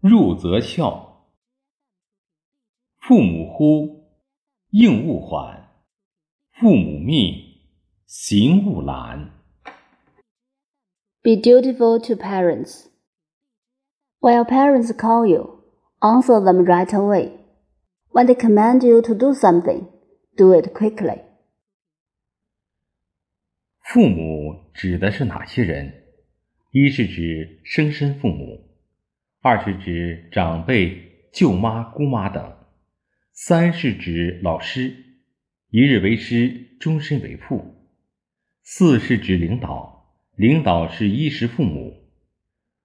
入则孝。父母呼，应勿缓；父母命，行勿懒。Be dutiful to parents. While parents call you, answer them right away. When they command you to do something, do it quickly. 父母指的是哪些人？一是指生身父母，二是指长辈、舅妈、姑妈等，三是指老师，一日为师，终身为父。四是指领导，领导是衣食父母。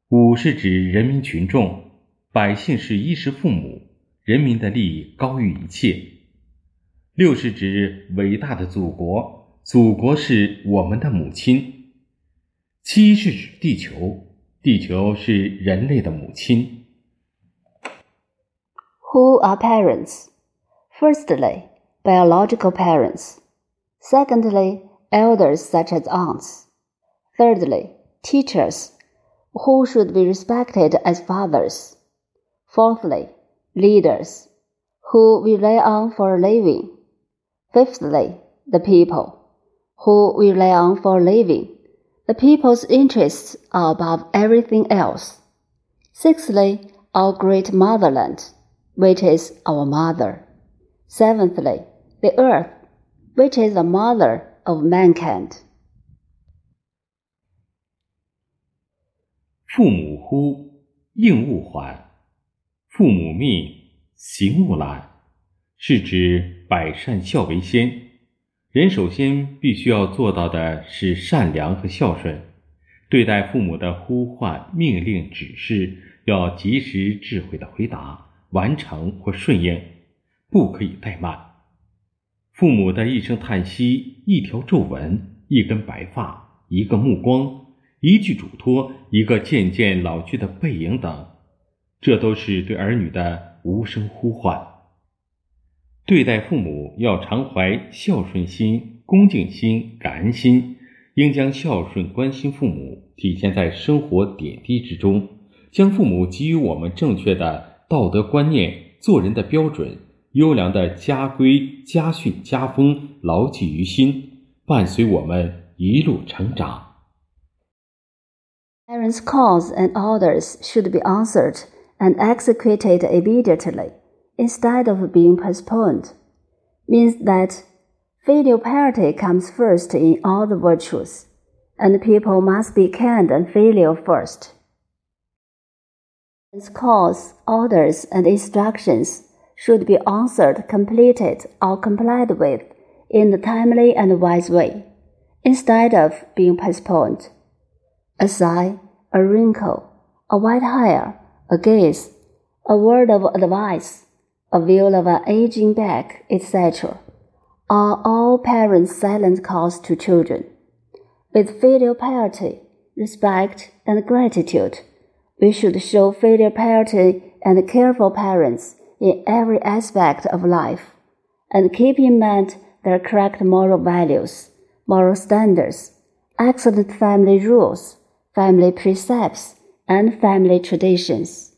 五是指人民群众，百姓是衣食父母，人民的利益高于一切。六是指伟大的祖国，祖国是我们的母亲。七是指地球，地球是人类的母亲。Who are parents? Firstly, biological parents. Secondly, elders such as aunts. Thirdly, teachers, who should be respected as fathers. Fourthly, leaders, who we rely on for a living. Fifthly, the people, who we rely on for a living. The people's interests are above everything else. Sixthly, our great motherland, which is our mother. Seventhly, the earth, which is the mother of mankind. 父母呼，应勿缓；父母命，行勿懒，是指百善孝为先。 人首先必须要做到的是善良和孝顺，对待父母的呼唤、命令、指示，要及时、智慧的回答、完成或顺应，不可以怠慢。父母的一声叹息、一条皱纹、一根白发、一个目光、一句嘱托、一个渐渐老去的背影等，这都是对儿女的无声呼唤。对待父母要常怀孝顺心、恭敬心、感恩心，应将孝顺、关心父母体现在生活点滴之中，将父母给予我们正确的道德观念、做人的标准、优良的家规、家训、家风牢记于心，伴随我们一路成长。Parents' calls and orders should be answered and executed immediately. Instead of being postponed means that filial piety comes first in all the virtues, and people must be kind and filial first. Calls, orders, and instructions should be answered, completed, or complied with in a timely and wise way, instead of being postponed. A sigh, a wrinkle, a white hair, a gaze, a word of advice, a view of an aging back, etc., are all parents' silent calls to children. With filial piety, respect, and gratitude, we should show filial piety and care for parents in every aspect of life, and keep in mind their correct moral values, moral standards, excellent family rules, family precepts, and family traditions.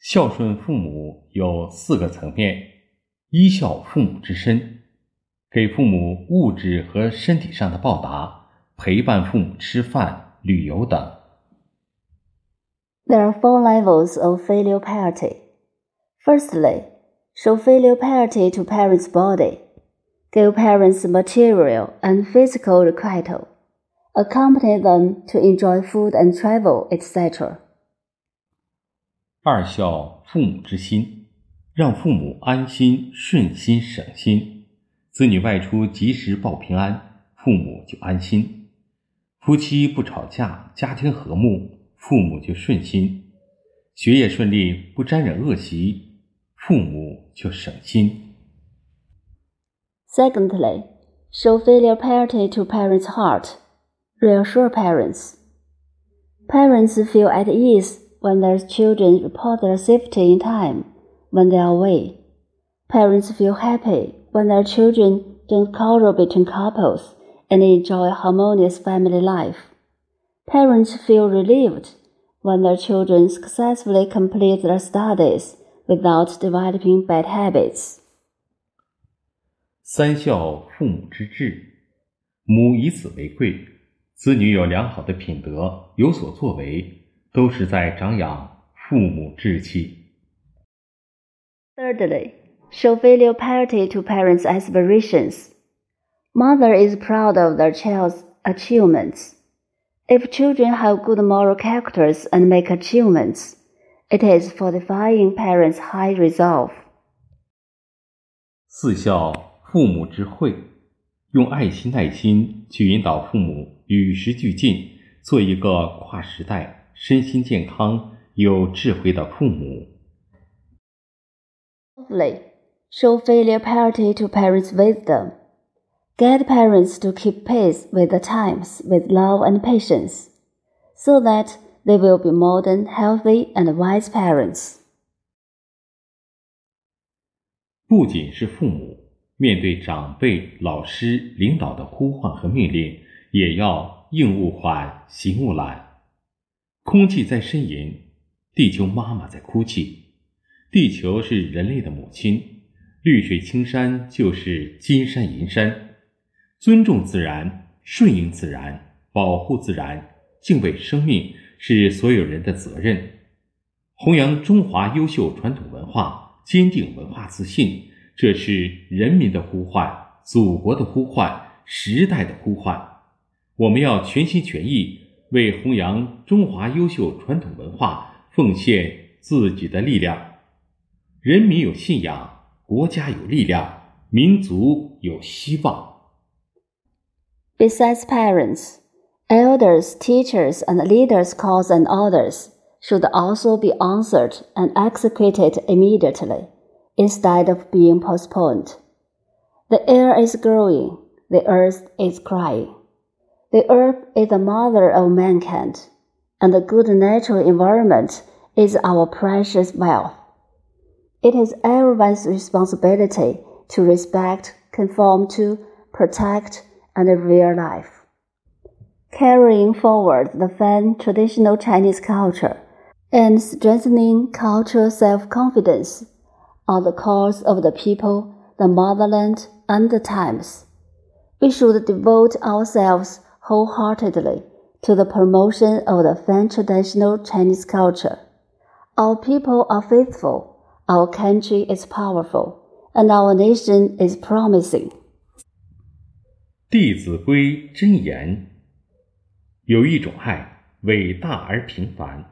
孝顺父母有四个层面：依孝父母之身，给父母物质和身体上的报答，陪伴父母吃饭、旅游等。There are four levels of filial piety. Firstly, show filial piety to parents' body. Give parents material and physical requital. Accompany them to enjoy food and travel, etc. 二孝父母之心，让父母安心、顺心、省心。子女外出及时报平安，父母就安心；夫妻不吵架，家庭和睦，父母就顺心；学业顺利，不沾染恶习，父母就省心。Secondly, show filial piety to parents' heart. Reassure parents. Parents feel at ease when their children report their safety in time when they are away. Parents feel happy when their children don't quarrel between couples and enjoy a harmonious family life. Parents feel relieved when their children successfully complete their studies without developing bad habits. 三孝父母之志，母以子为贵，子女有良好的品德，有所作为， 都是在长养父母志气。Thirdly, show filial piety to parents' aspirations. Mother is proud of their child's achievements. If children have good moral characters and make achievements, it is fortifying parents' high resolve. 四孝父母之惠，用爱心、耐心去引导父母与时俱进，做一个跨时代、身心健康、有智慧的父母。Hopefully, show failure parity to parents' wisdom. Get parents to keep pace with the times with love and patience, so that they will be modern, healthy, and wise parents. 不仅是父母，面对长辈、老师、领导的呼唤和命令，也要应勿缓，行勿懒。空气在呻吟，地球妈妈在哭泣。地球是人类的母亲，绿水青山就是金山银山。尊重自然，顺应自然，保护自然，敬畏生命，是所有人的责任。弘扬中华优秀传统文化，坚定文化自信，这是人民的呼唤，祖国的呼唤，时代的呼唤。我们要全心全意为弘扬中华优秀传统文化奉献自己的力量。人民有信仰，国家有力量，民族有希望。Besides parents, elders, teachers, and leaders' calls and orders should also be answered and executed immediately, instead of being postponed. The air is growing, the earth is crying. The earth is the mother of mankind, and the good natural environment is our precious wealth. It is everyone's responsibility to respect, conform to, protect, and revere life. Carrying forward the Fan traditional Chinese culture and strengthening cultural self-confidence are the cause of the people, the motherland, and the times. We should devote ourselves wholeheartedly to the promotion of the Fan traditional Chinese culture. Our people are faithful our country is powerful, and our nation is promising.《弟子规》真言：有一种爱，伟大而平凡，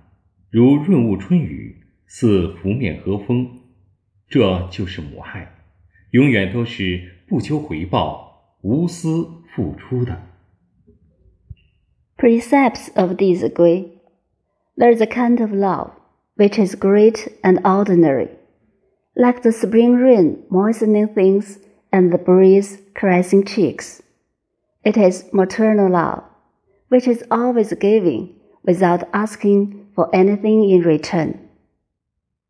如润物春雨，似拂面和风，这就是母爱，永远都是不求回报、无私付出的。 Precepts of Dizigui. There is a kind of love which is great and ordinary, like the spring rain moistening things and the breeze caressing cheeks. It is maternal love, which is always giving without asking for anything in return.